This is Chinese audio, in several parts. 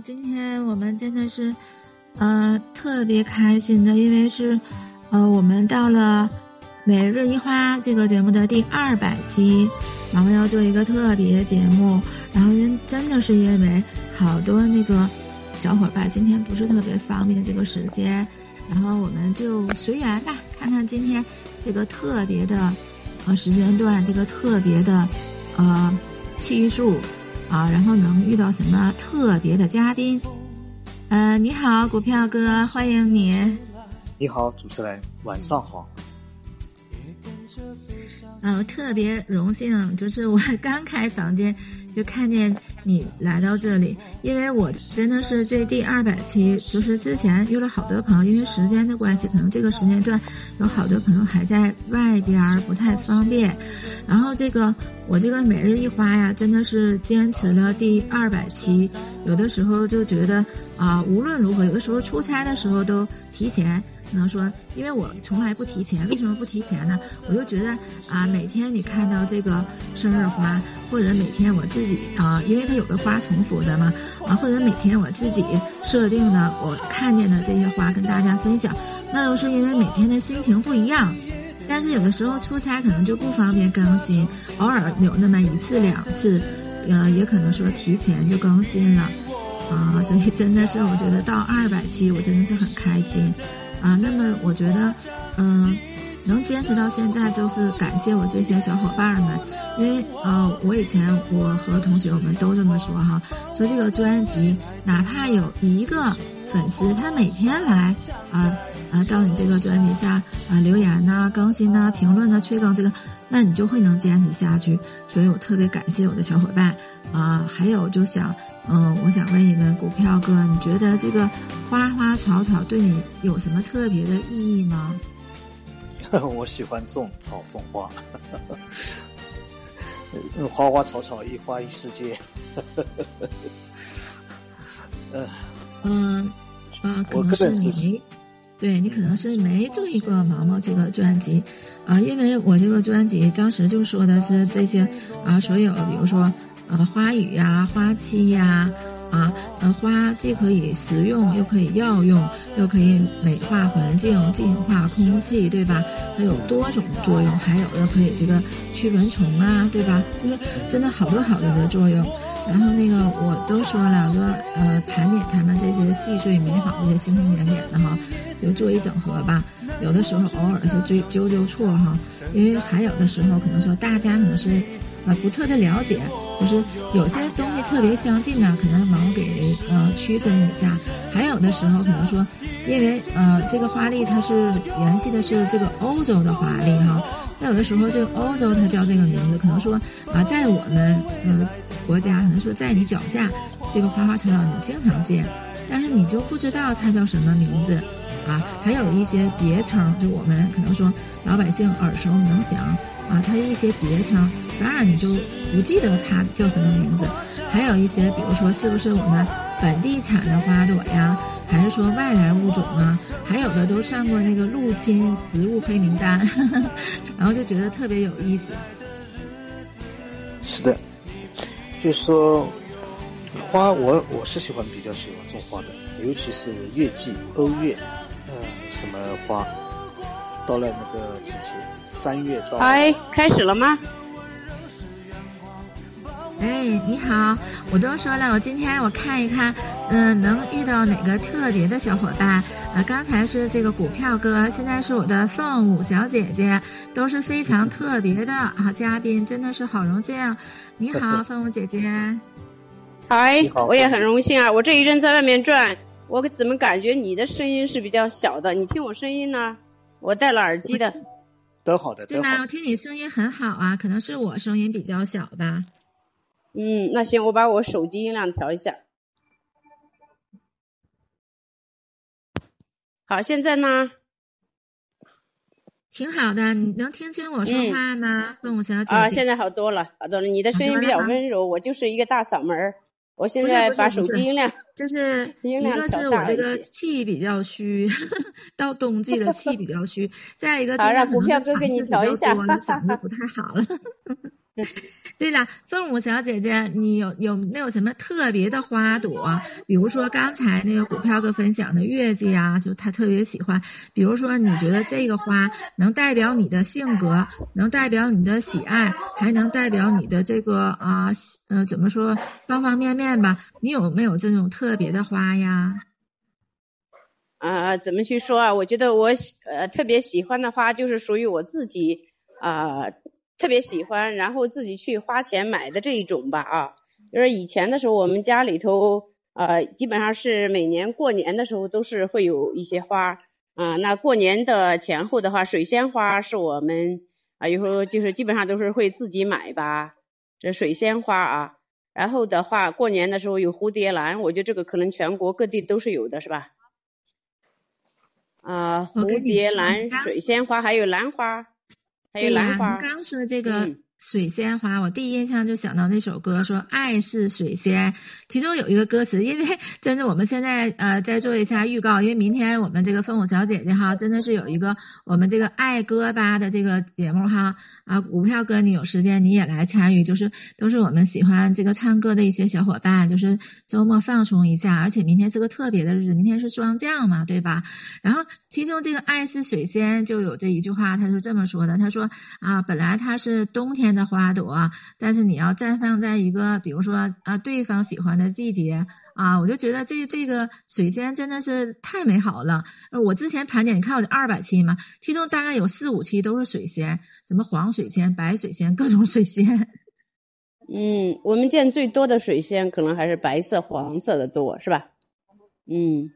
今天我们真的是，呃，特别开心的，因为是，呃，我们到了每日一花这个节目的第二百期，然后要做一个特别节目，然后真真的是因为好多那个小伙伴今天不是特别方便这个时间，然后我们就随缘吧，看看今天这个特别的呃时间段，这个特别的呃期数。啊，然后能遇到什么特别的嘉宾？呃，你好，股票哥，欢迎你。你好，主持人，晚上好。呃，特别荣幸，就是我刚开房间。就看见你来到这里，因为我真的是这第二百期，就是之前约了好多朋友，因为时间的关系，可能这个时间段有好多朋友还在外边不太方便。然后这个我这个每日一花呀，真的是坚持了第二百期，有的时候就觉得啊，无论如何，有的时候出差的时候都提前。可能说，因为我从来不提前，为什么不提前呢？我就觉得啊，每天你看到这个生日花，或者每天我自己啊，因为它有的花重复的嘛，啊，或者每天我自己设定的，我看见的这些花跟大家分享，那都是因为每天的心情不一样。但是有的时候出差可能就不方便更新，偶尔有那么一次两次，呃，也可能说提前就更新了，啊，所以真的是我觉得到二百期，我真的是很开心。啊，那么我觉得，嗯，能坚持到现在，就是感谢我这些小伙伴们，因为呃，我以前我和同学我们都这么说哈，说这个专辑哪怕有一个粉丝，他每天来啊啊到你这个专辑下啊留言呐、更新呐、评论呐、催更这个，那你就会能坚持下去。所以我特别感谢我的小伙伴啊，还有就想。嗯，我想问一问股票哥，你觉得这个花花草草对你有什么特别的意义吗？我喜欢种草种花，花花草草一花一世界。嗯嗯啊，可能是你没，对你可能是没注意过毛毛这个专辑啊，因为我这个专辑当时就说的是这些啊，所有比如说。呃，花语呀，花期呀，啊，呃，花既可以食用，又可以药用，又可以美化环境、净化空气，对吧？它有多种作用，还有的可以这个驱蚊虫啊，对吧？就是真的好多好多的作用。然后那个我都说了，说呃，盘点他们这些细碎美好这些星星点点的哈，就做一整合吧。有的时候偶尔是追纠纠错哈，因为还有的时候可能说大家可能是。啊，不特别了解，就是有些东西特别相近呢，可能毛给呃区分一下。还有的时候可能说，因为呃这个花粒它是联系的是这个欧洲的花丽哈，那有的时候这个欧洲它叫这个名字，可能说啊在我们嗯国家，可能说在你脚下这个花花草草你经常见，但是你就不知道它叫什么名字啊。还有一些别称，就我们可能说老百姓耳熟能详。啊，它一些别称，反而你就不记得它叫什么名字。还有一些，比如说是不是我们本地产的花朵呀，还是说外来物种啊？还有的都上过那个入侵植物黑名单，然后就觉得特别有意思。是的，就是说花，我我是喜欢比较喜欢种花的，尤其是月季、欧月，嗯，什么花，到了那个季节。三月到。哎，开始了吗？哎，你好，我都说了，我今天我看一看，嗯，能遇到哪个特别的小伙伴？啊，刚才是这个股票哥，现在是我的凤舞小姐姐，都是非常特别的啊嘉宾，真的是好荣幸。你好，凤舞姐姐。嗨，我也很荣幸啊！我这一阵在外面转，我怎么感觉你的声音是比较小的？你听我声音呢？我戴了耳机的。都好的，对吗？我听你声音很好啊，可能是我声音比较小吧。嗯，那行，我把我手机音量调一下。好，现在呢？挺好的，你能听清我说话吗，凤舞小姐？啊，现在好多了，好多了。你的声音比较温柔，我就是一个大嗓门儿。我现在把手机音量，就是 一个是我这个气比较虚，到冬季了气比较虚，再一个今天可能给你调一下，嗓子不太好了。对了，凤舞小姐姐，你有有没有什么特别的花朵？比如说刚才那个股票哥分享的月季啊，就他特别喜欢。比如说，你觉得这个花能代表你的性格，能代表你的喜爱，还能代表你的这个啊，呃，怎么说方方面面吧？你有没有这种特别的花呀？啊，怎么去说啊？我觉得我喜呃特别喜欢的花，就是属于我自己啊特别喜欢，然后自己去花钱买的这一种吧啊。就是以前的时候，我们家里头呃基本上是每年过年的时候都是会有一些花啊。那过年的前后的话，水仙花是我们啊有时候就是基本上都是会自己买吧，这水仙花啊。然后的话，过年的时候有蝴蝶兰，我觉得这个可能全国各地都是有的，是吧？啊，蝴蝶兰、水仙花，还有兰花，还有兰花。刚说这个。水仙花，我第一印象就想到那首歌，说爱是水仙，其中有一个歌词，因为真的我们现在呃再做一下预告，因为明天我们这个凤舞小姐姐哈，真的是有一个我们这个爱歌吧的这个节目哈啊，股票哥你有时间你也来参与，就是都是我们喜欢这个唱歌的一些小伙伴，就是周末放松一下，而且明天是个特别的日子，明天是霜降嘛，对吧？然后其中这个爱是水仙就有这一句话，他是这么说的，他说啊，本来它是冬天。的花朵，但是你要绽放在一个，比如说啊，对方喜欢的季节啊，我就觉得这这个水仙真的是太美好了。我之前盘点，你看我这二百期嘛，其中大概有四五期都是水仙，什么黄水仙、白水仙，各种水仙。嗯，我们见最多的水仙可能还是白色、黄色的多，是吧？嗯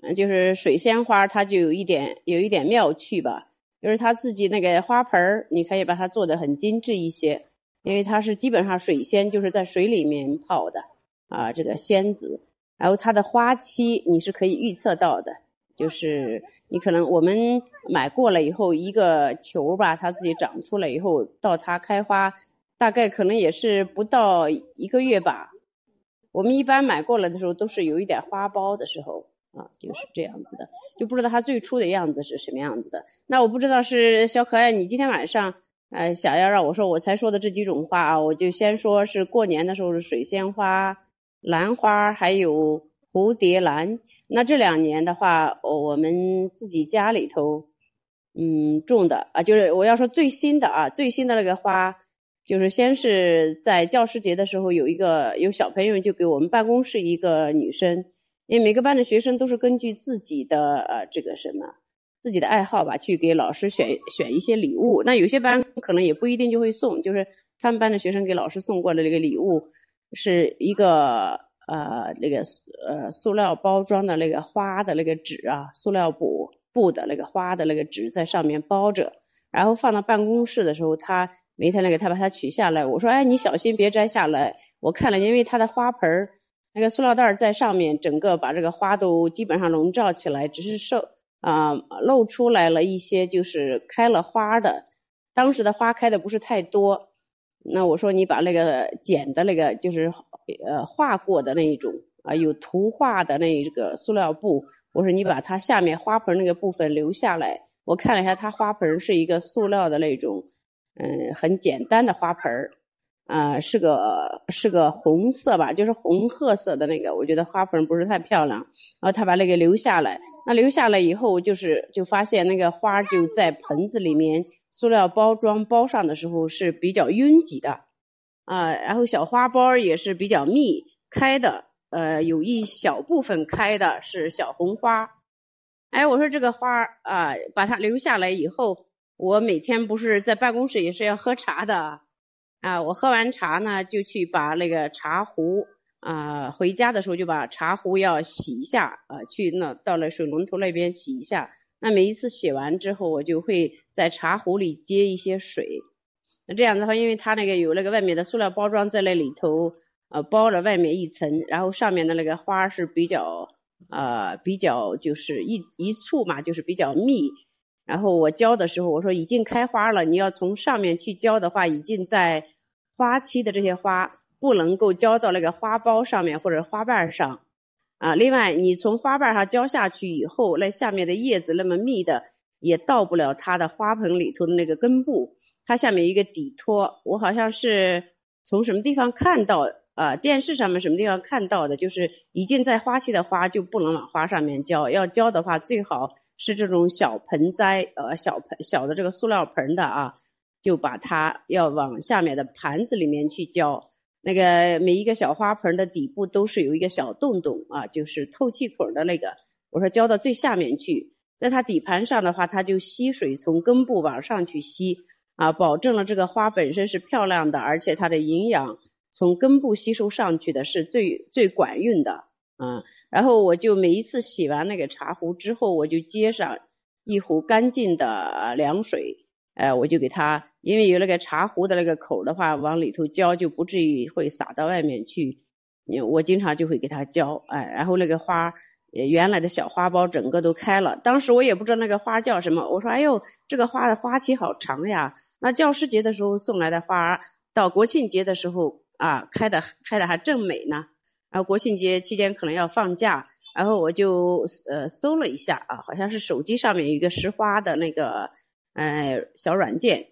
嗯，就是水仙花，它就有一点有一点妙趣吧。就是它自己那个花盆儿，你可以把它做的很精致一些，因为它是基本上水仙，就是在水里面泡的啊，这个仙子。然后它的花期你是可以预测到的，就是你可能我们买过了以后，一个球吧，它自己长出来以后，到它开花，大概可能也是不到一个月吧。我们一般买过来的时候，都是有一点花苞的时候。啊，就是这样子的，就不知道它最初的样子是什么样子的。那我不知道是小可爱，你今天晚上呃想要让我说，我才说的这几种花啊，我就先说是过年的时候是水仙花、兰花还有蝴蝶兰。那这两年的话，我们自己家里头嗯种的啊，就是我要说最新的啊，最新的那个花，就是先是在教师节的时候有一个有小朋友就给我们办公室一个女生。因为每个班的学生都是根据自己的呃这个什么自己的爱好吧，去给老师选选一些礼物。那有些班可能也不一定就会送，就是他们班的学生给老师送过的那个礼物是一个呃那个呃塑料包装的那个花的那个纸啊，塑料布布的那个花的那个纸在上面包着，然后放到办公室的时候，他每天那个他把它取下来，我说哎你小心别摘下来，我看了因为它的花盆儿。那个塑料袋在上面，整个把这个花都基本上笼罩起来，只是受啊露出来了一些，就是开了花的。当时的花开的不是太多，那我说你把那个剪的那个就是呃画过的那一种啊有图画的那一个塑料布，我说你把它下面花盆那个部分留下来。我看了一下，它花盆是一个塑料的那种，嗯，很简单的花盆儿。啊，是个是个红色吧，就是红褐色的那个，我觉得花盆不是太漂亮。然后他把那个留下来，那留下来以后，就是就发现那个花就在盆子里面，塑料包装包上的时候是比较拥挤的啊，然后小花苞也是比较密开的，呃，有一小部分开的是小红花。哎，我说这个花啊，把它留下来以后，我每天不是在办公室也是要喝茶的。啊，我喝完茶呢，就去把那个茶壶啊，回家的时候就把茶壶要洗一下啊，去那到了水龙头那边洗一下。那每一次洗完之后，我就会在茶壶里接一些水。那这样的话，因为它那个有那个外面的塑料包装在那里头，呃，包了外面一层，然后上面的那个花是比较呃比较就是一一簇嘛，就是比较密。然后我浇的时候，我说已经开花了，你要从上面去浇的话，已经在花期的这些花不能够浇到那个花苞上面或者花瓣上啊。另外，你从花瓣上浇下去以后，那下面的叶子那么密的，也到不了它的花盆里头的那个根部，它下面一个底托，我好像是从什么地方看到啊，电视上面什么地方看到的，就是已经在花期的花就不能往花上面浇，要浇的话最好是这种小盆栽，呃，小盆小的这个塑料盆的啊，就把它要往下面的盘子里面去浇，那个每一个小花盆的底部都是有一个小洞洞啊，就是透气孔的那个，我说浇到最下面去。在它底盘上的话，它就吸水从根部往上去吸啊，保证了这个花本身是漂亮的，而且它的营养从根部吸收上去的是最最管用的啊。然后我就每一次洗完那个茶壶之后，我就接上一壶干净的凉水，呃，我就给它，因为有那个茶壶的那个口的话，往里头浇就不至于会洒到外面去。我经常就会给它浇，哎，然后那个花。原来的小花苞整个都开了，当时我也不知道那个花叫什么，我说哎呦，这个花的花期好长呀。那教师节的时候送来的花，到国庆节的时候啊，开的开的还正美呢。然后国庆节期间可能要放假，然后我就呃搜了一下啊，好像是手机上面有一个识花的那个呃小软件，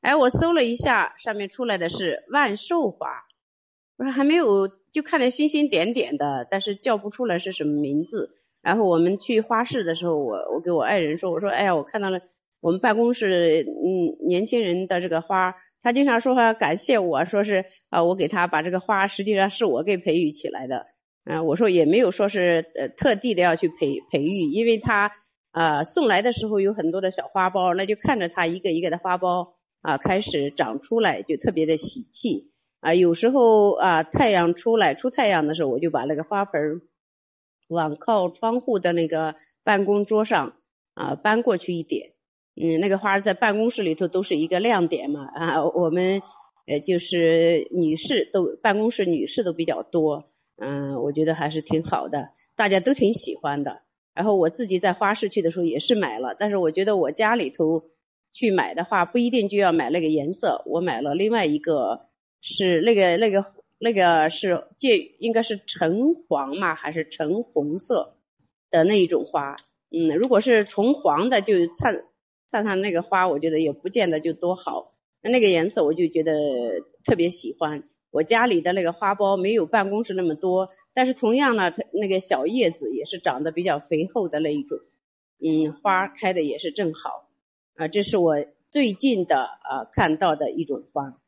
哎，我搜了一下，上面出来的是万寿花，我说还没有。就看着星星点点的，但是叫不出来是什么名字。然后我们去花市的时候，我我给我爱人说，我说哎呀，我看到了我们办公室嗯年轻人的这个花，他经常说话感谢我，说是啊我给他把这个花，实际上是我给培育起来的。嗯，我说也没有说是呃特地的要去培培育，因为他啊送来的时候有很多的小花苞，那就看着它一个一个的花苞啊开始长出来，就特别的喜气。啊，有时候啊，太阳出来出太阳的时候，我就把那个花盆往靠窗户的那个办公桌上啊搬过去一点。嗯，那个花在办公室里头都是一个亮点嘛啊，我们呃就是女士都办公室女士都比较多，嗯，我觉得还是挺好的，大家都挺喜欢的。然后我自己在花市去的时候也是买了，但是我觉得我家里头去买的话不一定就要买那个颜色，我买了另外一个。是那个那个那个是介应该是橙黄嘛还是橙红色的那一种花，嗯，如果是纯黄的就灿灿灿那个花，我觉得也不见得就多好。那个颜色我就觉得特别喜欢。我家里的那个花苞没有办公室那么多，但是同样呢，它那个小叶子也是长得比较肥厚的那一种，嗯，花开的也是正好啊。这是我最近的啊看到的一种花。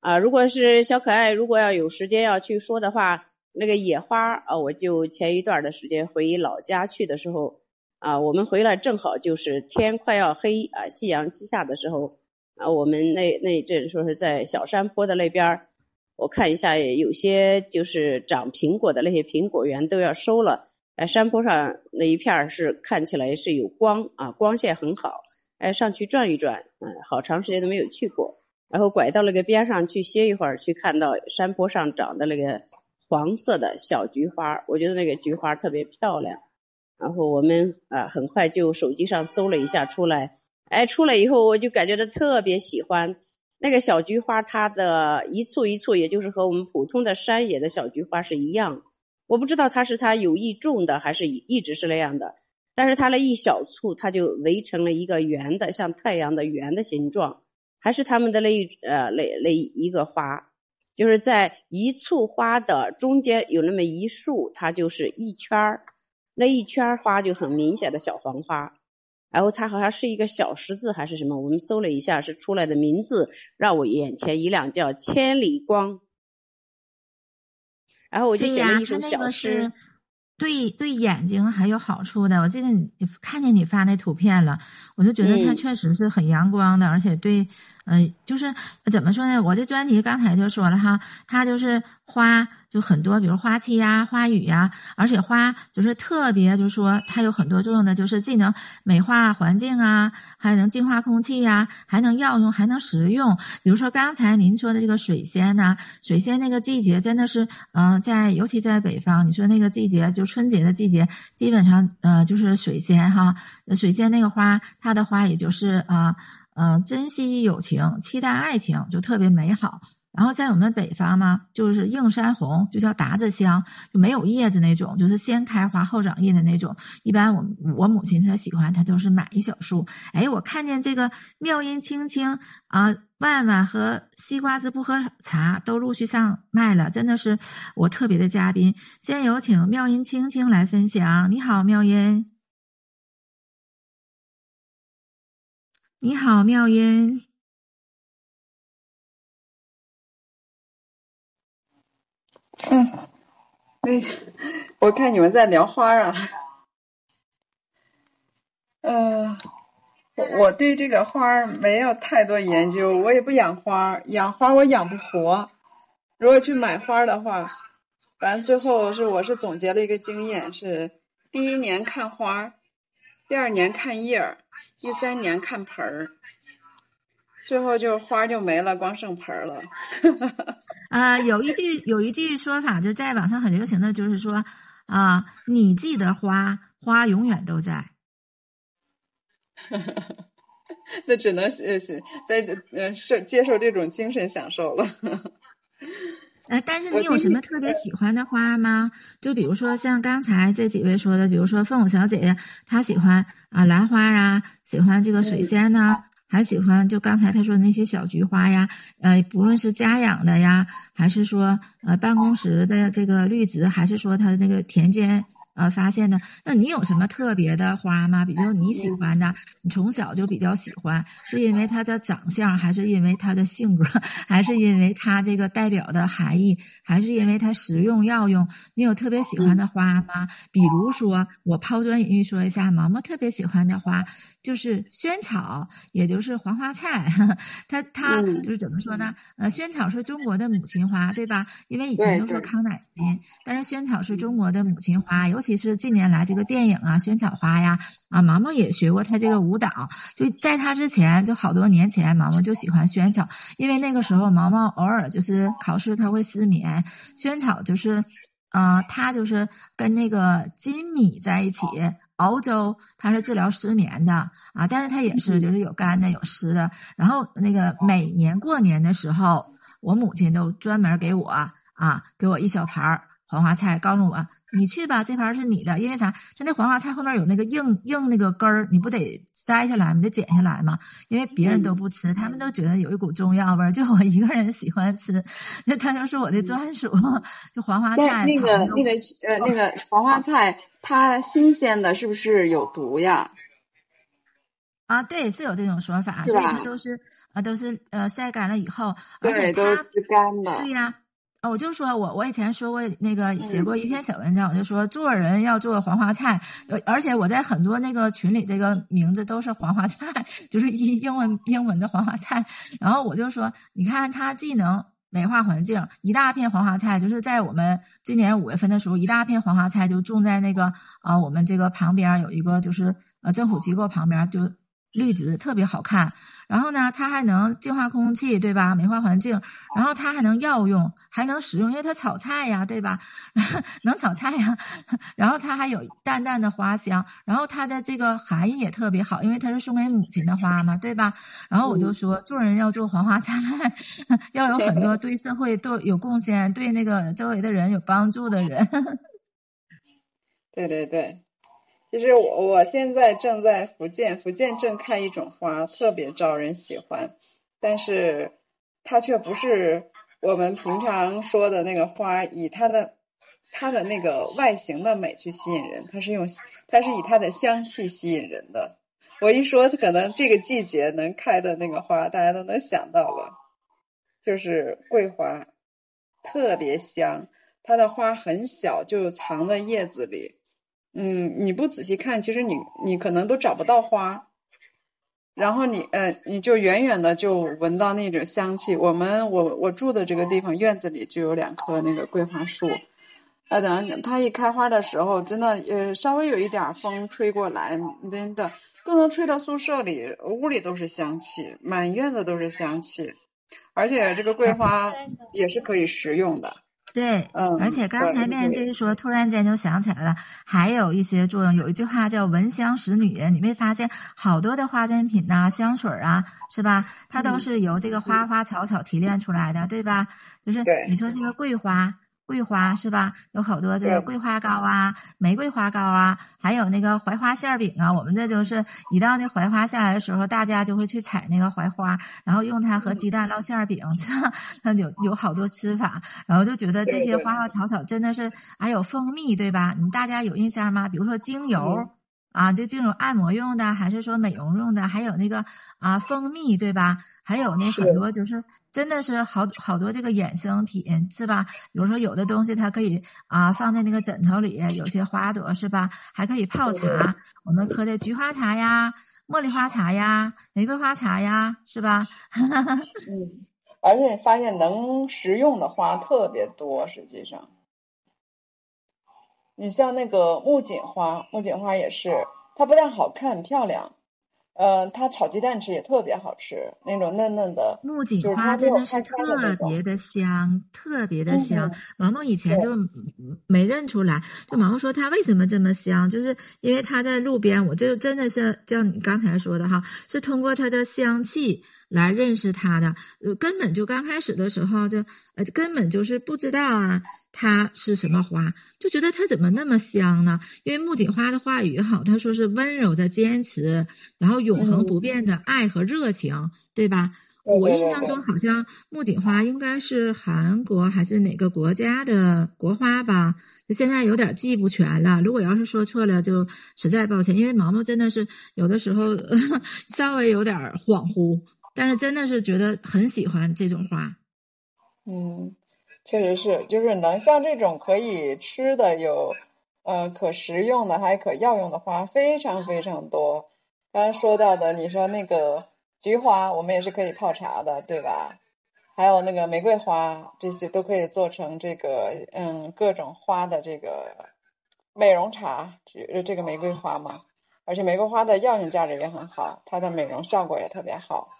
啊，如果是小可爱，如果要有时间要去说的话，那个野花啊，我就前一段的时间回老家去的时候啊，我们回来正好就是天快要黑啊，夕阳西下的时候啊，我们那那阵说是在小山坡的那边，我看一下有些就是长苹果的那些苹果园都要收了，哎，山坡上那一片是看起来是有光啊，光线很好，哎，上去转一转，嗯，好长时间都没有去过。然后拐到那个边上去歇一会儿，去看到山坡上长的那个黄色的小菊花，我觉得那个菊花特别漂亮。然后我们啊很快就手机上搜了一下出来，哎出来以后我就感觉到特别喜欢那个小菊花，它的一簇一簇，也就是和我们普通的山野的小菊花是一样。我不知道它是它有意种的还是一直是那样的，但是它那一小簇，它就围成了一个圆的，像太阳的圆的形状。还是他们的那一呃那那一个花，就是在一簇花的中间有那么一束，它就是一圈儿，那一圈花就很明显的小黄花，然后它好像是一个小十字还是什么，我们搜了一下是出来的名字，让我眼前一亮，叫千里光，然后我就写了一首小诗。对对眼睛还有好处的，我记得你看见你发那图片了，我就觉得它确实是很阳光的，而且对，嗯，就是怎么说呢？我这专题刚才就说了哈，它就是花就很多，比如花期呀、花语呀，而且花就是特别，就是说它有很多作用的，就是既能美化环境啊，还能净化空气呀，还能药用，还能食用。比如说刚才您说的这个水仙呐，水仙那个季节真的是，嗯，在尤其在北方，你说那个季节就。春节的季节，基本上呃就是水仙哈，水仙那个花，它的花也就是啊嗯珍惜友情，期待爱情，就特别美好。然后在我们北方嘛，就是映山红，就叫达子香，就没有叶子那种，就是先开花后长叶的那种。一般我我母亲她喜欢，她都是买一小束。哎，我看见这个妙音青青啊，万万和西瓜子不喝茶都陆续上麦了，真的是我特别的嘉宾。先有请妙音青青来分享。你好，妙音。你好，妙音。嗯，那我看你们在聊花啊。嗯，我我对这个花没有太多研究，我也不养花，养花我养不活。如果去买花的话，完最后是我是总结了一个经验，是第一年看花，第二年看叶儿，第三年看盆儿。最后就花就没了，光剩盆儿了。啊，有一句有一句说法，就在网上很流行的就是说啊，你记得花，花永远都在。那只能呃在呃受接受这种精神享受了。呃，但是你有什么特别喜欢的花吗？就比如说像刚才这几位说的，比如说凤舞小姐姐，她喜欢啊兰花啊，喜欢这个水仙呢。还喜欢就刚才她说的那些小菊花呀，呃，不论是家养的呀，还是说呃办公室的这个绿植，还是说他那个田间。呃，发现的，那你有什么特别的花吗？比如你喜欢的，你从小就比较喜欢，是因为它的长相，还是因为它的性格，还是因为它这个代表的含义，还是因为它实用药用？你有特别喜欢的花吗？比如说，我抛砖引玉说一下，毛毛特别喜欢的花就是萱草，也就是黄花菜。它它就是怎么说呢？呃，萱草是中国的母亲花，对吧？因为以前都说康乃馨，但是萱草是中国的母亲花，有。其实近年来这个电影啊，萱草花呀，啊，毛毛也学过他这个舞蹈。就在他之前，就好多年前，毛毛就喜欢萱草，因为那个时候毛毛偶尔就是考试他会失眠，萱草就是，呃，他就是跟那个金米在一起熬粥，他是治疗失眠的啊，但是他也是就是有干的有湿的。然后那个每年过年的时候，我母亲都专门给我啊，给我一小盘黄花菜，告诉我。你去吧，这盘是你的，因为啥？就那黄花菜后面有那个硬硬那个根儿，你不得摘下来吗？得剪下来吗？因为别人都不吃，他们都觉得有一股中药味儿，就我一个人喜欢吃，那它就是我的专属。就黄花菜，那个那个呃那个黄花菜，它新鲜的，是不是有毒呀？啊，对，是有这种说法，所以它都是啊都是呃晒干了以后，而且它是干的，对呀。哦，我就说我我以前说过那个写过一篇小文章，我就说做人要做黄花菜，而且我在很多那个群里，这个名字都是黄花菜，就是英英文英文的黄花菜。然后我就说，你看它既能美化环境，一大片黄花菜，就是在我们今年五月份的时候，一大片黄花菜就种在那个啊我们这个旁边有一个就是呃政府机构旁边就。绿植特别好看，然后呢，它还能净化空气，对吧？美化环境，然后它还能药用，还能食用，因为它炒菜呀，对吧？能炒菜呀，然后它还有淡淡的花香，然后它的这个含义也特别好，因为它是送给母亲的花嘛，对吧？然后我就说，做人要做黄花菜，要有很多对社会都有贡献，对那个周围的人有帮助的人。对对对。其实我我现在正在福建，福建正开一种花，特别招人喜欢，但是它却不是我们平常说的那个花，以它的它的那个外形的美去吸引人，它是用它是以它的香气吸引人的。我一说，可能这个季节能开的那个花，大家都能想到了，就是桂花，特别香，它的花很小，就藏在叶子里。嗯，你不仔细看，其实你你可能都找不到花，然后你呃你就远远的就闻到那种香气。我们我我住的这个地方院子里就有两棵那个桂花树，啊等它一开花的时候，真的呃稍微有一点风吹过来，真的都能吹到宿舍里，屋里都是香气，满院子都是香气，而且这个桂花 也是可以食用的。对，嗯而且刚才面这对一说，突然间就想起来了，还有一些作用。有一句话叫“闻香识女人”，你没发现好多的化妆品呐、香水啊，是吧？它都嗯是由这个花花草草提炼出来的，对吧？就是你说这个桂花。桂花是吧？有好多这个桂花糕啊、玫瑰花糕啊，还有那个槐花馅儿饼啊。我们这就是一到那槐花下来的时候，大家就会去采那个槐花，然后用它和鸡蛋烙馅儿饼，那有有好多吃法。然后就觉得这些花花草草真的是，还有蜂蜜，对吧？你们大家有印象吗？比如说精油。嗯啊，就这种按摩用的，还是说美容用的？还有那个啊，蜂蜜，对吧？还有那很多就是真的是好好多这个衍生品，是吧？比如说有的东西它可以啊放在那个枕头里，有些花朵是吧？还可以泡茶，我们喝的菊花茶呀、茉莉花茶呀、玫瑰花茶呀，是吧？嗯，而且发现能食用的花特别多，实际上，你像那个木槿花，木槿花也是，它不但好看漂亮，呃，它炒鸡蛋吃也特别好吃，那种嫩嫩的，木槿花真的是特别的香，特别的嗯香嗯。毛毛以前就是没认出来，就毛毛说它为什么这么香，就是因为它在路边，我就真的是像你刚才说的哈，是通过它的香气来认识他的，呃，根本就刚开始的时候就呃根本就是不知道啊。它是什么花？就觉得它怎么那么香呢？因为木槿花的话语好，他说是温柔的坚持，然后永恒不变的爱和热情，对吧？我印象中好像木槿花应该是韩国还是哪个国家的国花吧？就现在有点记不全了。如果要是说错了，就实在抱歉，因为毛毛真的是有的时候 稍微有点恍惚，但是真的是觉得很喜欢这种花。嗯，确实是，就是能像这种可以吃的有，呃，可食用的还可药用的花非常非常多。刚刚说到的，你说那个菊花，我们也是可以泡茶的，对吧？还有那个玫瑰花，这些都可以做成这个，嗯，各种花的这个美容茶，这这个玫瑰花嘛。而且玫瑰花的药用价值也很好，它的美容效果也特别好。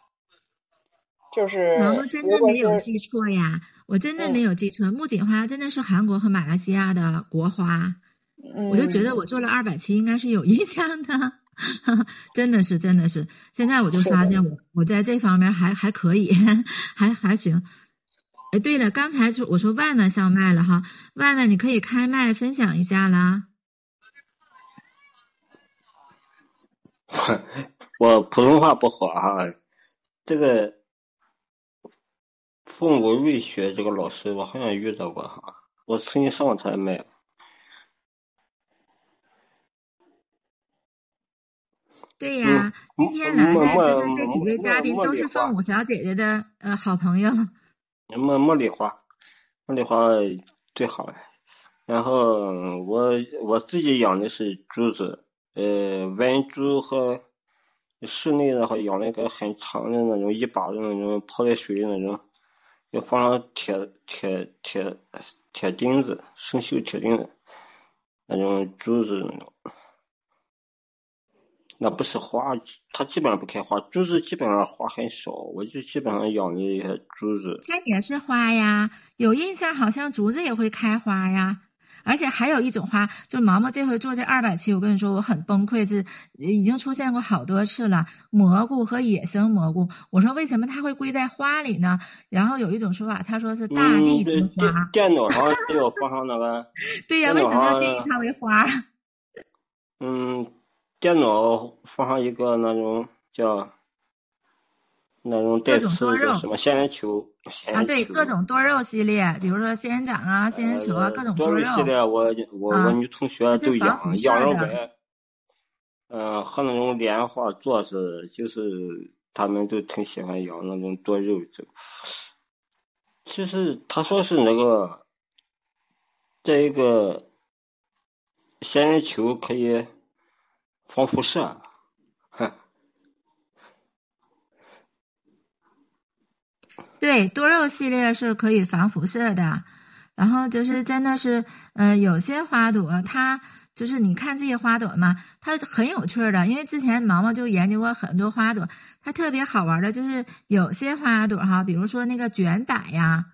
就是毛毛真的没有记错呀，我真的嗯没有记错，木槿花真的是韩国和马来西亚的国花。我就觉得嗯我做了二百期应该是有印象的，真的是真的是。现在我就发现我我在这方面还还可以，还还行。哎，对了，刚才就我说万万上麦了哈，万万你可以开麦分享一下啦。我我普通话不好啊，这个凤舞瑞雪这个老师我好像遇到过哈，我曾经上过他的麦。对呀，嗯今天来的这几位嘉宾都是凤舞小姐姐的呃好朋友。茉茉莉花，茉莉花最好了。然后我我自己养的是竹子，呃，文竹和室内的话养了一个很长的那种一把的那种泡在水里那种，要放上铁铁铁铁钉子，生锈铁钉子，那种竹子那种。那不是花，它基本上不开花，竹子基本上花很少，我就基本上养的一些竹子。它也是花呀，有印象好像竹子也会开花呀。而且还有一种花，就是毛毛这回做这二百期，我跟你说我很崩溃，是已经出现过好多次了。蘑菇和野生蘑菇，我说为什么它会归在花里呢？然后有一种说法，他说是大地之花。电脑上要放上那个，对呀，为什么要定义它为花？嗯，电脑放上一个那种叫那种带各种刺多肉的什么仙人球，仙啊，对，各种多肉系列，比如说仙人掌啊、仙人球啊，各种多肉。多系列我我啊我女同学都养，养了白，呃，和那种莲花做是，就是他们都挺喜欢养那种多肉这个。其实他说是那个，这一个仙人球可以防辐射，对，多肉系列是可以防辐射的。然后就是真的是，呃，有些花朵它就是你看这些花朵嘛，它很有趣的。因为之前毛毛就研究过很多花朵，它特别好玩的就是有些花朵哈，比如说那个卷柏呀，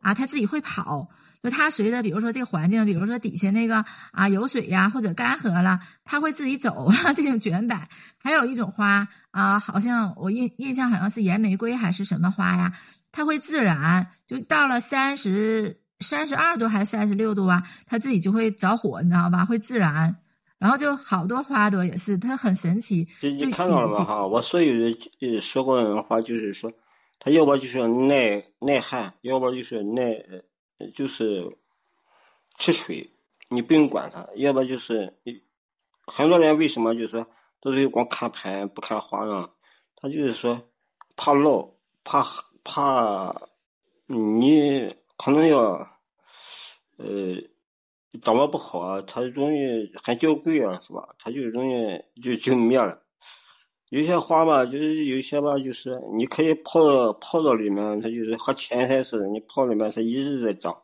啊，它自己会跑。就它随着，比如说这环境，比如说底下那个啊有水呀，或者干涸了，它会自己走啊。这种卷柏，还有一种花啊，好像我印印象好像是岩玫瑰还是什么花呀？它会自燃，就到了三十三十二度还是三十六度啊，它自己就会着火，你知道吧？会自燃。然后就好多花朵也是，它很神奇。你你看到了吗？哈，我所有的呃说过的话就是说，它要不就是耐耐旱，要不就是耐。就是吃水，你不用管它；要不就是很多人为什么就是说都是光看盆不看花呢？他就是说怕涝，怕怕你可能要呃掌握不好啊，它容易很娇贵啊，是吧？它就容易就就灭了。有些花吧，就是有些吧，就是你可以泡到泡到里面，它就是和芹菜似的，你泡里面它一直在长。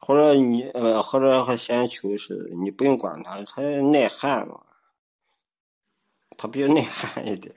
或者你呃，或者和仙球似的，你不用管它，它耐旱嘛，它比较耐旱一点。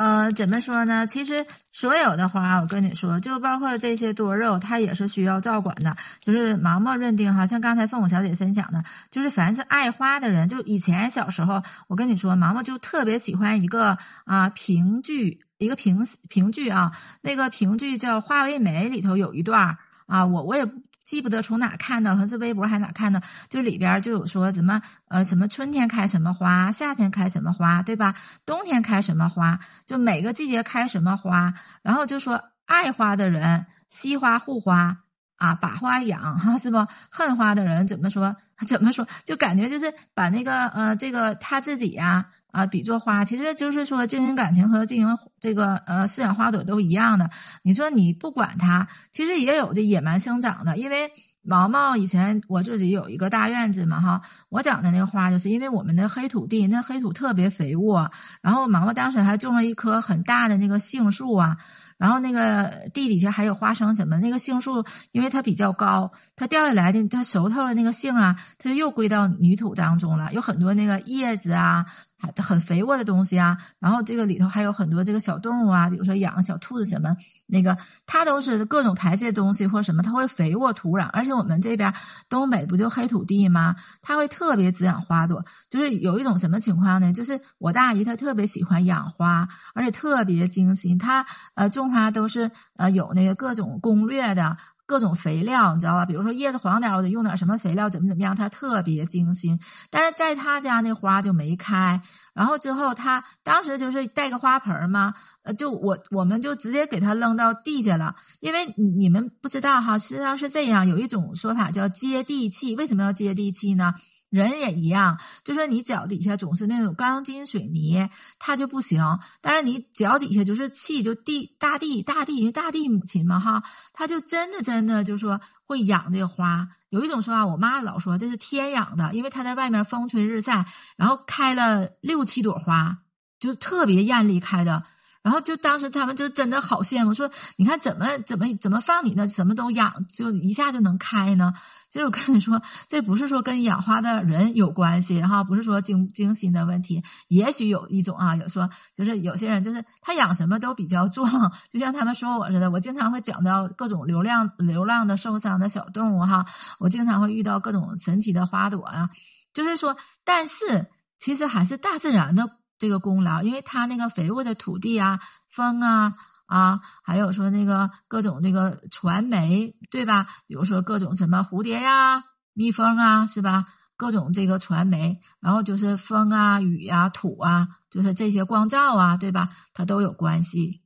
呃，怎么说呢？其实所有的花，我跟你说，就包括这些多肉，它也是需要照管的。就是毛毛认定哈，像刚才凤舞小姐分享的，就是凡是爱花的人，就以前小时候，我跟你说，毛毛就特别喜欢一个啊评剧，一个评评剧啊，那个评剧叫《花为媒》，里头有一段啊，我我也。记不得从哪看的，好像是微博还哪看的，就里边就有说什么呃什么春天开什么花，夏天开什么花，对吧？冬天开什么花，就每个季节开什么花，然后就说爱花的人惜花护花。啊，把花养哈是不？恨花的人怎么说？怎么说？就感觉就是把那个呃，这个他自己呀啊，比作花，其实就是说经营感情和经营这个呃饲养花朵都一样的。你说你不管它，其实也有这野蛮生长的。因为毛毛以前我自己有一个大院子嘛哈，我长的那个花就是因为我们的黑土地，那黑土特别肥沃，然后毛毛当时还种了一棵很大的那个杏树啊。然后那个地底下还有花生什么，那个杏树因为它比较高，它掉下来的它熟透了那个杏啊，它又归到泥土当中了，有很多那个叶子啊，很很肥沃的东西啊。然后这个里头还有很多这个小动物啊，比如说养小兔子什么，那个它都是各种排泄东西或什么，它会肥沃土壤。而且我们这边东北不就黑土地吗？它会特别滋养花朵。就是有一种什么情况呢？就是我大姨她特别喜欢养花，而且特别精心，她呃种。花都是呃有那个各种攻略的各种肥料，你知道吧？比如说叶子黄点，我得用点什么肥料，怎么怎么样，他特别精心。但是在他家那花就没开，然后之后他当时就是带个花盆嘛，呃，就我我们就直接给他扔到地下了，因为你们不知道哈，实际上是这样，有一种说法叫接地气，为什么要接地气呢？人也一样，就说你脚底下总是那种钢筋水泥，它就不行。但是你脚底下就是气，就地大地大地，因为大地母亲嘛哈，它就真的真的就是说会养这个花。有一种说法，我妈老说这是天养的，因为它在外面风吹日晒，然后开了六七朵花，就特别艳丽开的。然后就当时他们就真的好羡慕，说你看怎么怎么怎么放你那什么都养，就一下就能开呢？其实我跟你说，这不是说跟养花的人有关系哈，不是说精精心的问题，也许有一种啊，有说就是有些人就是他养什么都比较壮，就像他们说我似的，我经常会讲到各种流浪流浪的受伤的小动物哈，我经常会遇到各种神奇的花朵啊，就是说，但是其实还是大自然的。这个功劳，因为它那个肥沃的土地啊，风啊啊，还有说那个各种那个传媒，对吧？比如说各种什么蝴蝶呀、蜜蜂啊，是吧？各种这个传媒，然后就是风啊、雨啊、土啊，就是这些光照啊，对吧？它都有关系。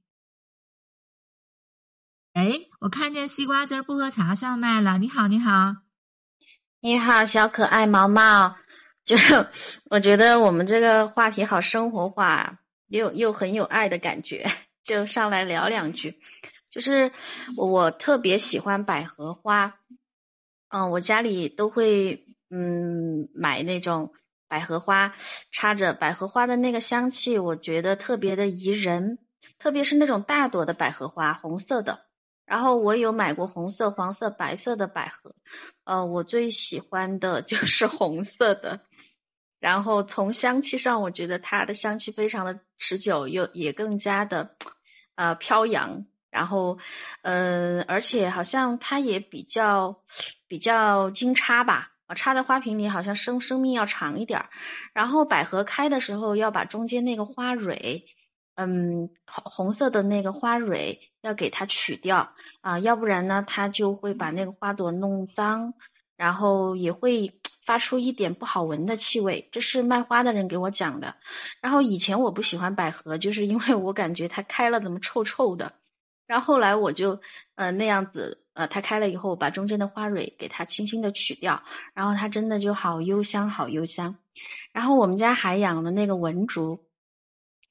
哎，我看见西瓜汁不喝茶上麦了，你好，你好，你好，小可爱毛毛。就我觉得我们这个话题好生活化，又又很有爱的感觉，就上来聊两句。就是我特别喜欢百合花，嗯，我家里都会嗯买那种百合花插着，百合花的那个香气，我觉得特别的宜人，特别是那种大朵的百合花，红色的。然后我有买过红色、黄色、白色的百合，呃，我最喜欢的就是红色的。然后从香气上，我觉得它的香气非常的持久，又也更加的呃飘扬。然后，呃，而且好像它也比较比较经插吧，啊，插在花瓶里好像生生命要长一点儿。然后百合开的时候要把中间那个花蕊，嗯，红红色的那个花蕊要给它取掉啊，要不然呢，它就会把那个花朵弄脏。然后也会发出一点不好闻的气味，这是卖花的人给我讲的。然后以前我不喜欢百合，就是因为我感觉它开了怎么臭臭的。然后后来我就呃那样子呃它开了以后，把中间的花蕊给它轻轻的取掉，然后它真的就好幽香，好幽香。然后我们家还养了那个文竹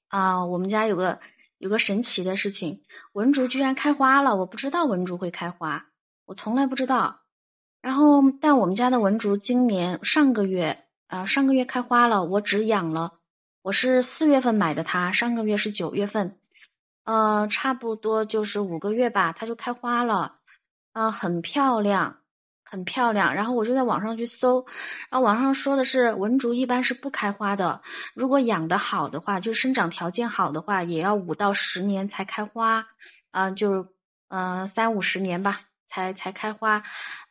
啊，我们家有个有个神奇的事情，文竹居然开花了，我不知道文竹会开花，我从来不知道。然后，但我们家的文竹今年上个月啊，上个月开花了。我只养了，我是四月份买的它，上个月是九月份，呃，差不多就是五个月吧，它就开花了，啊，很漂亮，很漂亮。然后我就在网上去搜，然后网上说的是文竹一般是不开花的，如果养的好的话，就生长条件好的话，也要五到十年才开花，啊，就嗯三五十年吧。才才开花，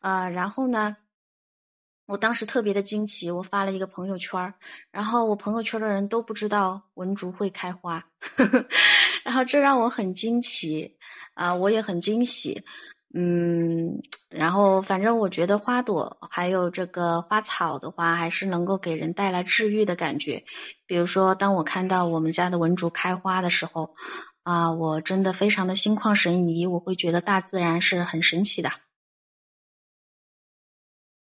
呃，然后呢，我当时特别的惊奇，我发了一个朋友圈，然后我朋友圈的人都不知道文竹会开花，然后这让我很惊奇，啊，我也很惊喜，嗯，然后反正我觉得花朵还有这个花草的话，还是能够给人带来治愈的感觉，比如说当我看到我们家的文竹开花的时候。啊，我真的非常的心旷神怡，我会觉得大自然是很神奇的。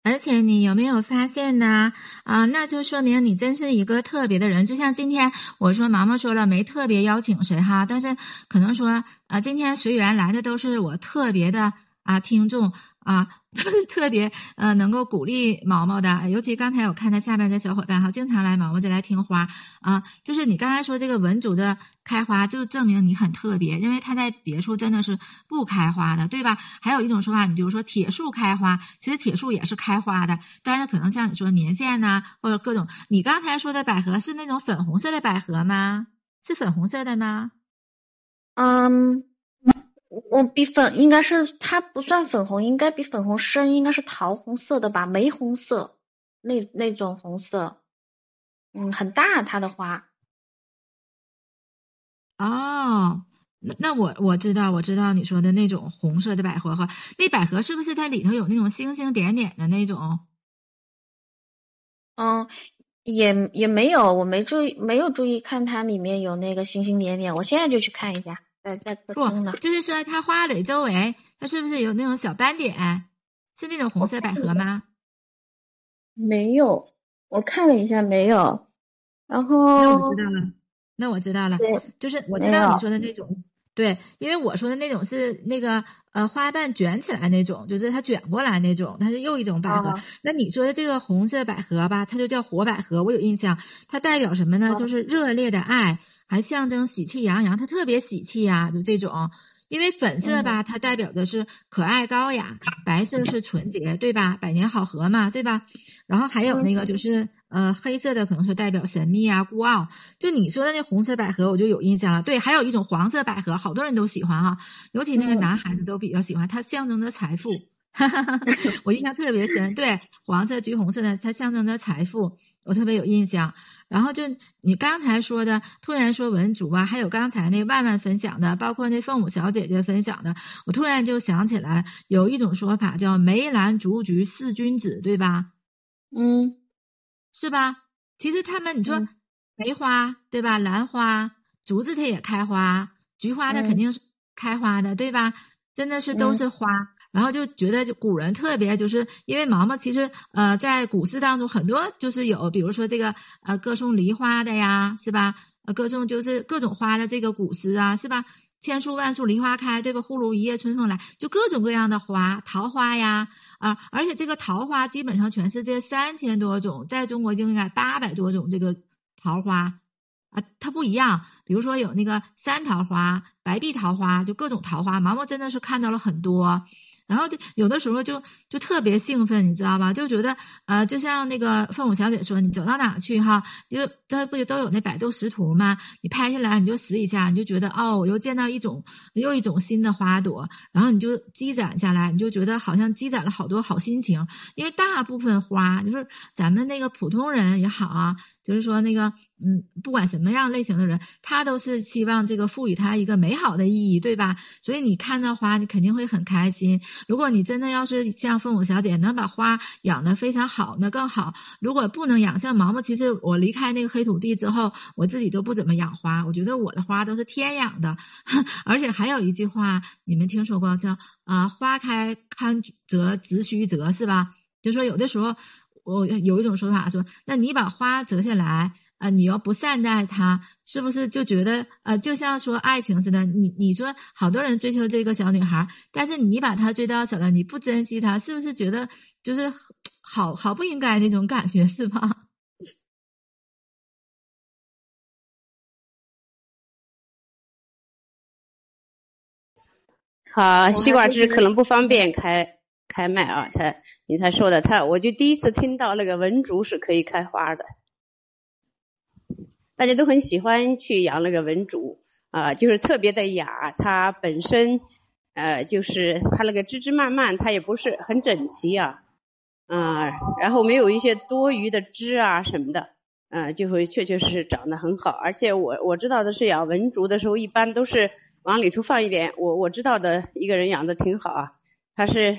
而且你有没有发现呢？啊，那就说明你真是一个特别的人。就像今天我说，毛毛说了没特别邀请谁哈，但是可能说啊，今天随缘来的都是我特别的。啊，听众啊，特别呃能够鼓励毛毛的，尤其刚才我看他下面的小伙伴哈，经常来毛毛这来听花啊，就是你刚才说这个文竹的开花，就证明你很特别，因为它在别处真的是不开花的，对吧？还有一种说法，你比如说铁树开花，其实铁树也是开花的，但是可能像你说年限呐，或者各种，你刚才说的百合是那种粉红色的百合吗？是粉红色的吗？嗯。我比粉应该是它不算粉红，应该比粉红深，应该是桃红色的吧，玫红色那那种红色，嗯，很大它的花。哦，那那我我知道我知道你说的那种红色的百合花，那百合是不是它里头有那种星星点点的那种？嗯，也也没有，我没注意，没有注意看它里面有那个星星点点，我现在就去看一下。在在不，就是说它花蕊周围，它是不是有那种小斑点？是那种红色百合吗？没有，我看了一下没有。然后那我知道了，那我知道了，就是我知道你说的那种。对，因为我说的那种是那个呃花瓣卷起来那种，就是它卷过来那种，它是又一种百合。那你说的这个红色百合吧，它就叫火百合，我有印象。它代表什么呢？就是热烈的爱，还象征喜气洋洋，它特别喜气呀，就这种。因为粉色吧，它代表的是可爱高雅；白色是纯洁，对吧？百年好合嘛，对吧？然后还有那个就是呃黑色的，可能是代表神秘啊、孤傲。就你说的那红色百合，我就有印象了。对，还有一种黄色百合，好多人都喜欢哈，尤其那个男孩子都比较喜欢，它象征着财富。哈哈哈，我印象特别深，对，黄色、橘红色的，它象征着财富，我特别有印象。然后就你刚才说的，突然说文竹啊，还有刚才那万万分享的，包括那凤舞小姐姐分享的，我突然就想起来，有一种说法叫梅兰竹菊四君子，对吧？嗯，是吧？其实他们，你说梅花对吧？兰花、竹子它也开花，菊花它肯定是开花的，对吧？真的是都是花。然后就觉得就古人特别就是因为毛毛其实呃在古诗当中很多就是有比如说这个呃歌颂梨花的呀是吧？呃歌颂就是各种花的这个古诗啊是吧？千树万树梨花开对吧？忽如一夜春风来就各种各样的花桃花呀啊而且这个桃花基本上全世界三千多种在中国就应该八百多种这个桃花。啊它不一样。比如说有那个山桃花白壁桃花，就各种桃花，毛毛真的是看到了很多。然后就有的时候就就特别兴奋，你知道吧？就觉得呃，就像那个凤舞小姐说，你走到哪去哈，就这不就都有那百度识图吗？你拍下来你就识一下，你就觉得哦，我又见到一种又一种新的花朵，然后你就积攒下来，你就觉得好像积攒了好多好心情。因为大部分花就是咱们那个普通人也好啊，就是说那个嗯，不管什么样类型的人，他都是希望这个赋予它一个美好的意义，对吧？所以你看到花，你肯定会很开心。如果你真的要是像凤舞小姐能把花养得非常好，那更好。如果不能养，像毛毛，其实我离开那个黑土地之后，我自己都不怎么养花。我觉得我的花都是天养的，而且还有一句话，你们听说过叫啊“花开堪折直须折”是吧？就说有的时候我有一种说法说，那你把花折下来。啊，你要不善待他，是不是就觉得呃，就像说爱情似的？你你说好多人追求这个小女孩，但是你把她追到手了，你不珍惜她，是不是觉得就是 好好不应该那种感觉，是吧？好，西瓜汁可能不方便开开麦啊，他你才说的，他我就第一次听到那个文竹是可以开花的。大家都很喜欢去养那个文竹啊，就是特别的雅。它本身呃，就是它那个枝枝蔓蔓，它也不是很整齐啊，啊，然后没有一些多余的枝啊什么的，嗯，就会确确实实长得很好。而且我我知道的是养文竹的时候，一般都是往里头放一点。我我知道的一个人养的挺好啊，他是。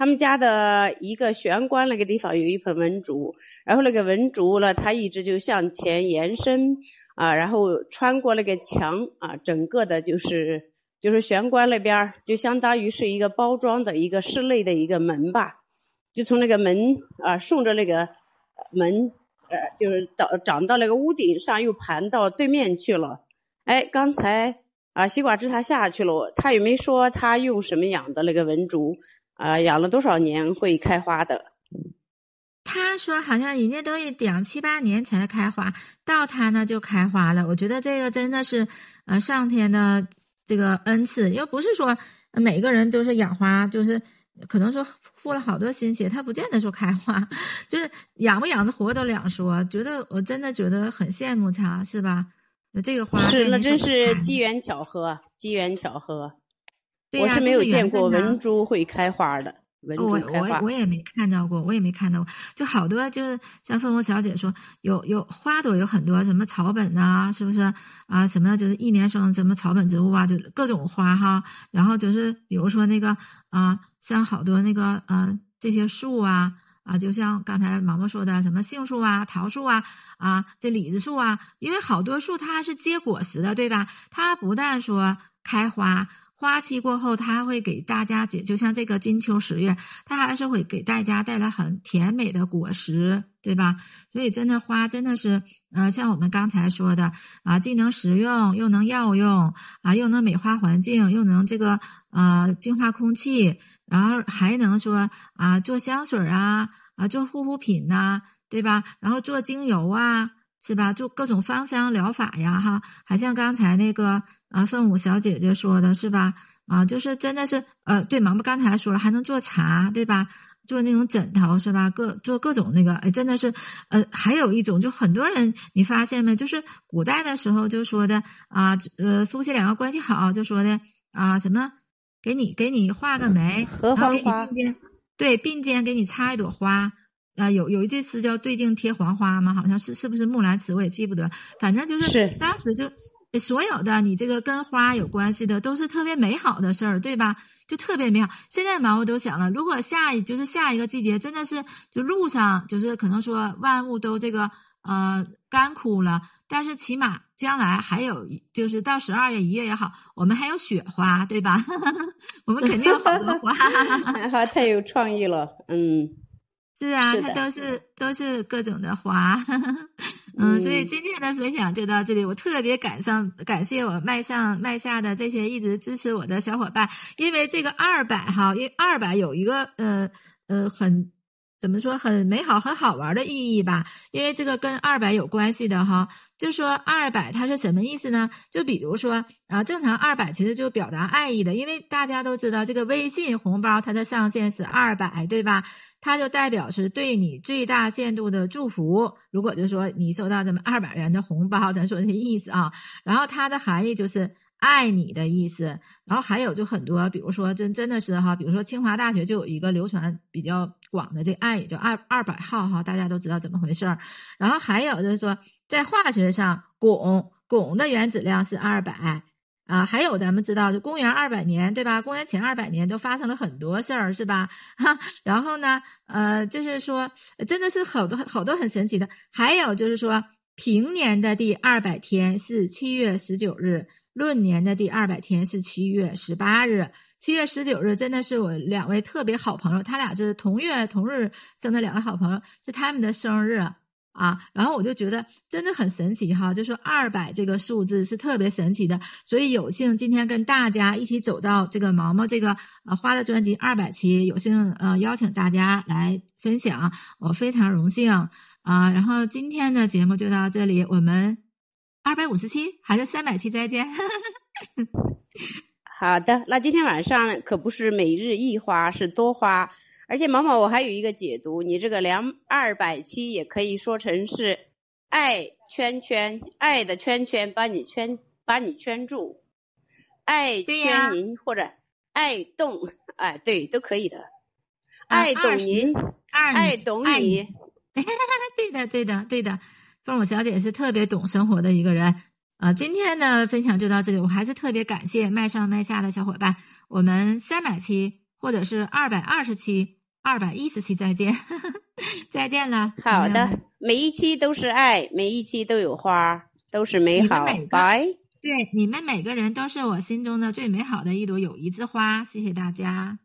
他们家的一个玄关那个地方有一盆文竹，然后那个文竹呢，它一直就向前延伸啊，然后穿过那个墙啊，整个的就是就是玄关那边就相当于是一个包装的一个室内的一个门吧，就从那个门啊顺着那个门呃就是到长到那个屋顶上，又盘到对面去了。哎，刚才啊西瓜汁他下去了，他也没说他用什么养的那个文竹。啊，养了多少年会开花的？他说好像人家都养七八年才开花，到他呢就开花了。我觉得这个真的是呃上天的这个恩赐，又不是说每个人都是养花，就是可能说付了好多心血，他不见得说开花，就是养不养的活都两说。觉得我真的觉得很羡慕他，是吧？这个花是那真是机缘巧合，机缘巧合。我是没有见过文珠会开花的，文珠开花。我我我也没看到过，我也没看到过。就好多就是像凤凰小姐说，有有花朵有很多，什么草本啊，是不是啊？什么就是一年生什么草本植物啊，就各种花哈。然后就是比如说那个啊，像好多那个呃这些树啊啊，就像刚才毛毛说的什么杏树啊、桃树啊啊，这李子树啊，因为好多树它是结果实的，对吧？它不但说开花。花期过后，它会给大家解，就像这个金秋十月，它还是会给大家带来很甜美的果实，对吧？所以真的花真的是，呃，像我们刚才说的啊，既能食用，又能药用啊，又能美化环境，又能这个呃净化空气，然后还能说啊做香水啊啊做护肤品呐，对吧？然后做精油啊。是吧？就各种芳香疗法呀，哈，还像刚才那个啊，凤舞小姐姐说的是吧？啊，就是真的是呃，对，毛毛刚才说了，还能做茶，对吧？做那种枕头是吧？各做各种那个，哎，真的是呃，还有一种，就很多人你发现没？就是古代的时候就说的啊，呃，夫妻两个关系好，就说的啊，什么给你给你画个眉，和我并肩，对，并肩给你插一朵花。啊，有有一句诗叫“对镜贴黄花”嘛？好像是，是不是木兰辞？我也记不得。反正就是当时就所有的你这个跟花有关系的，都是特别美好的事儿，对吧？就特别美好。现在嘛，我都想了，如果下一就是下一个季节，真的是就路上就是可能说万物都这个呃干枯了，但是起码将来还有就是到十二月一月也好，我们还有雪花，对吧？我们肯定有好多花。哈，太有创意了，嗯。是啊，它都是都是各种的花，嗯，所以今天的分享就到这里。我特别感上感谢我麦上麦下的这些一直支持我的小伙伴，因为这个二百哈，因为二百有一个呃呃很怎么说很美好、很好玩的寓意吧？因为这个跟二百有关系的哈，就说二百它是什么意思呢？就比如说啊，正常二百其实就表达爱意的，因为大家都知道这个微信红包它的上限是二百，对吧？它就代表是对你最大限度的祝福。如果就说你收到这么二百元的红包，咱说这意思啊，然后它的含义就是。爱你的意思，然后还有就很多，比如说真真的是哈，比如说清华大学就有一个流传比较广的这爱语叫二二百号哈，大家都知道怎么回事儿。然后还有就是说，在化学上，汞汞的原子量是二百啊。还有咱们知道，就公元二百年对吧？公元前二百年都发生了很多事儿是吧？哈，然后呢，呃，就是说真的是好多好多很神奇的。还有就是说，平年的第二百天是七月十九日。闰年的第二百天是七月十八日，七月十九日真的是我两位特别好朋友，他俩是同月同日生的两位好朋友，是他们的生日啊。然后我就觉得真的很神奇哈，就说二百这个数字是特别神奇的，所以有幸今天跟大家一起走到这个毛毛这个呃花的专辑二百期，有幸呃邀请大家来分享，我非常荣幸啊。然后今天的节目就到这里，我们。二百五十七还是三百七？再见。好的，那今天晚上可不是每日一花，是多花。而且毛毛，我还有一个解读，你这个两二百七也可以说成是爱圈圈，爱的圈圈把你圈把你圈住，爱圈您或者爱动，哎，对，都可以的。爱懂您，爱懂你。对的，对的，对的。凤舞小姐是特别懂生活的一个人啊！今天的分享就到这里，我还是特别感谢麦上麦下的小伙伴。我们三百期或者是二百二十期、二百一十期再见，再见了。好的，每一期都是爱，每一期都有花，都是美好。拜。对，你们每个人都是我心中的最美好的一朵友谊之花。谢谢大家。